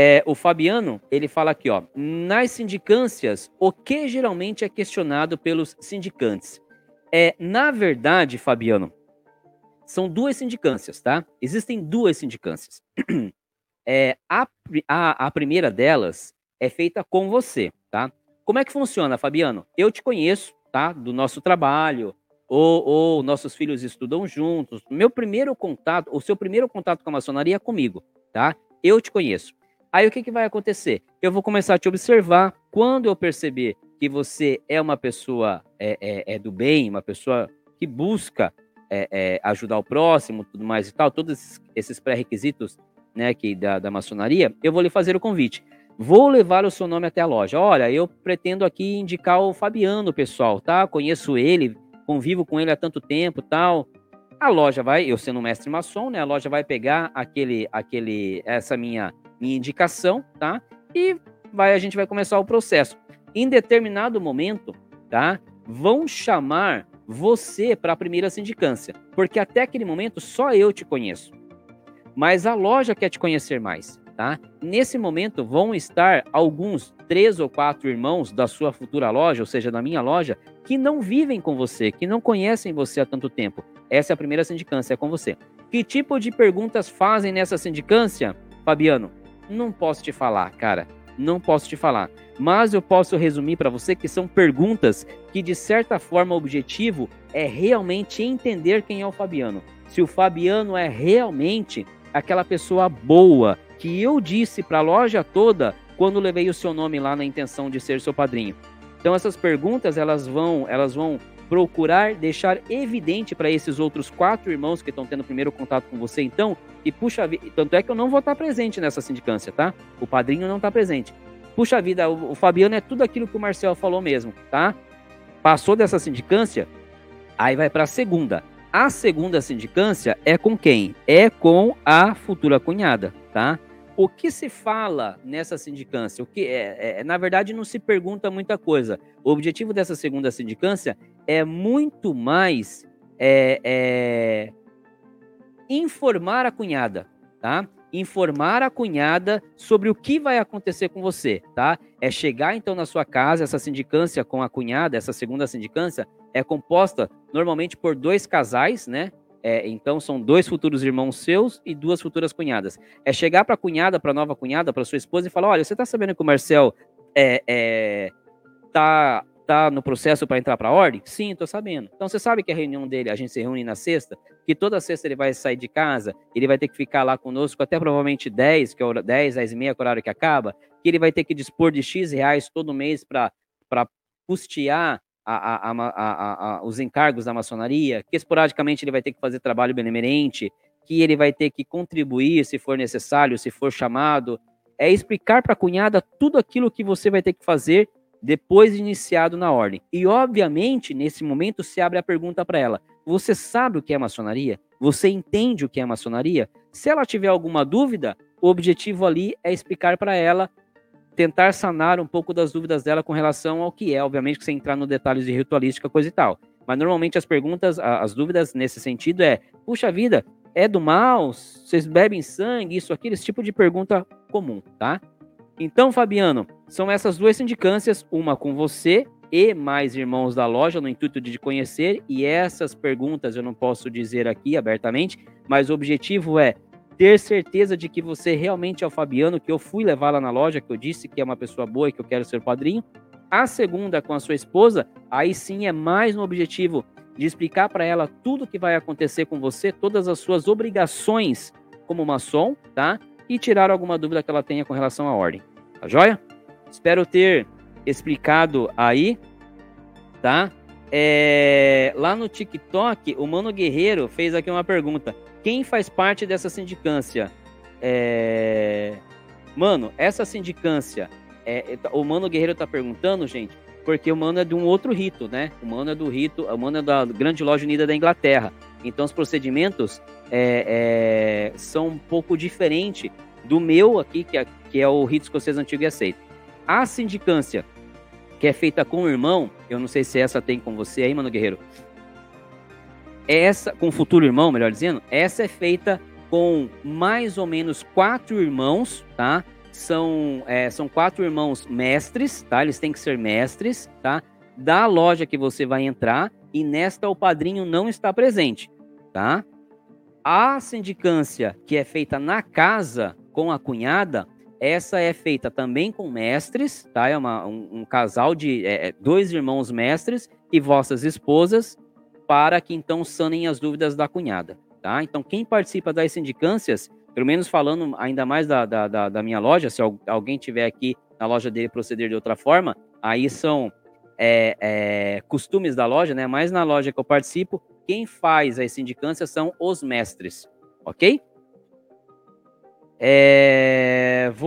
É, o Fabiano, ele fala aqui, ó. Nas sindicâncias, o que geralmente é questionado pelos sindicantes? É, na verdade, Fabiano, são duas sindicâncias, tá? Existem duas sindicâncias. É, a, a, a primeira delas é feita com você, tá? Como é que funciona, Fabiano? Eu te conheço, tá? Do nosso trabalho, ou, ou, nossos filhos estudam juntos. Meu primeiro contato, o seu primeiro contato com a maçonaria é comigo, tá? Eu te conheço. Aí o que, que vai acontecer? Eu vou começar a te observar. Quando eu perceber que você é uma pessoa é, é, é do bem, uma pessoa que busca é, é ajudar o próximo, tudo mais e tal, todos esses, pré-requisitos né, que da, da maçonaria, eu vou lhe fazer o convite. Vou levar o seu nome até a loja. Olha, eu pretendo aqui indicar o Fabiano, pessoal, tá? Conheço ele, convivo com ele há tanto tempo, tal. A loja vai, eu sendo mestre maçom, né? A loja vai pegar aquele, aquele, essa minha minha indicação, tá? E vai, a gente vai começar o processo. Em determinado momento, tá? Vão chamar você para a primeira sindicância, porque até aquele momento só eu te conheço. Mas a loja quer te conhecer mais, tá? Nesse momento vão estar alguns três ou quatro irmãos da sua futura loja, ou seja, da minha loja, que não vivem com você, que não conhecem você há tanto tempo. Essa é a primeira sindicância, é com você. Que tipo de perguntas fazem nessa sindicância, Fabiano? Não posso te falar, cara. Não posso te falar. Mas eu posso resumir para você que são perguntas que, de certa forma, o objetivo é realmente entender quem é o Fabiano. Se o Fabiano é realmente aquela pessoa boa que eu disse para a loja toda quando levei o seu nome lá na intenção de ser seu padrinho. Então essas perguntas elas vão, elas vão procurar deixar evidente para esses outros quatro irmãos que estão tendo primeiro contato com você, então, e puxa vida, tanto é que eu não vou estar presente nessa sindicância, tá? O padrinho não está presente. Puxa vida, o, o Fabiano é tudo aquilo que o Marcel falou mesmo, tá? Passou dessa sindicância, aí vai para a segunda. A segunda sindicância é com quem? É com a futura cunhada, tá? O que se fala nessa sindicância? O que é, é, na verdade não se pergunta muita coisa. O objetivo dessa segunda sindicância é muito mais é, é, informar a cunhada, tá? Informar a cunhada sobre o que vai acontecer com você, tá? É chegar então na sua casa, essa sindicância com a cunhada, essa segunda sindicância é composta normalmente por dois casais, né? É, então são dois futuros irmãos seus e duas futuras cunhadas. É chegar para a cunhada, para a nova cunhada, para sua esposa e falar: olha, você está sabendo que o Marcel é, é, tá, tá no processo para entrar para a ordem? Sim, estou sabendo. Então você sabe que a reunião dele, a gente se reúne na sexta, que toda sexta ele vai sair de casa, ele vai ter que ficar lá conosco até provavelmente 10, que é hora, 10, 10 e meia, que é o horário que acaba, que ele vai ter que dispor de X reais todo mês para custear a, a, a, os encargos da maçonaria, que esporadicamente ele vai ter que fazer trabalho benemerente, que ele vai ter que contribuir se for necessário, se for chamado. É explicar para a cunhada tudo aquilo que você vai ter que fazer depois de iniciado na ordem. E, obviamente, nesse momento se abre a pergunta para ela: Você sabe o que é maçonaria? Você entende o que é maçonaria? Se ela tiver alguma dúvida, o objetivo ali é explicar para ela tentar sanar um pouco das dúvidas dela com relação ao que é, obviamente, que você entrar no detalhes de ritualística, coisa e tal. Mas normalmente as perguntas, as dúvidas nesse sentido é: puxa vida, é do mal? Vocês bebem sangue? Isso, aquilo, esse tipo de pergunta comum, tá? Então, Fabiano, são essas duas sindicâncias, uma com você e mais irmãos da loja, no intuito de conhecer, e essas perguntas eu não posso dizer aqui abertamente, mas o objetivo é ter certeza de que você realmente é o Fabiano, que eu fui levar lá na loja, que eu disse que é uma pessoa boa e que eu quero ser padrinho. A segunda, com a sua esposa, aí sim é mais no objetivo de explicar para ela tudo que vai acontecer com você, todas as suas obrigações como maçom, tá? E tirar alguma dúvida que ela tenha com relação à ordem. Tá joia? Espero ter explicado aí, tá? É... Lá no TikTok, o Mano Guerreiro fez aqui uma pergunta. Quem faz parte dessa sindicância? É... Mano, essa sindicância, é, é o Mano Guerreiro tá perguntando, gente, porque o Mano é de um outro rito, né? O Mano é do rito, o Mano é da Grande Loja Unida da Inglaterra. Então os procedimentos é, é, são um pouco diferentes do meu aqui, que é, que é o rito escocês antigo e aceito. A sindicância, que é feita com o irmão, eu não sei se essa tem com você aí, Mano Guerreiro, essa, com o futuro irmão, melhor dizendo, essa é feita com mais ou menos quatro irmãos, tá? são, é, são quatro irmãos mestres, tá? Eles têm que ser mestres, tá? Da loja que você vai entrar e nesta o padrinho não está presente, tá? A sindicância que é feita na casa com a cunhada, essa é feita também com mestres, tá? É uma, um, um casal de é, é dois irmãos mestres e vossas esposas, para que então sanem as dúvidas da cunhada, tá? Então, quem participa das sindicâncias, pelo menos falando ainda mais da, da, da, da minha loja, se alguém tiver aqui na loja dele proceder de outra forma, aí são é, é, costumes da loja, né? Mas na loja que eu participo, quem faz as sindicâncias são os mestres, ok? É, vou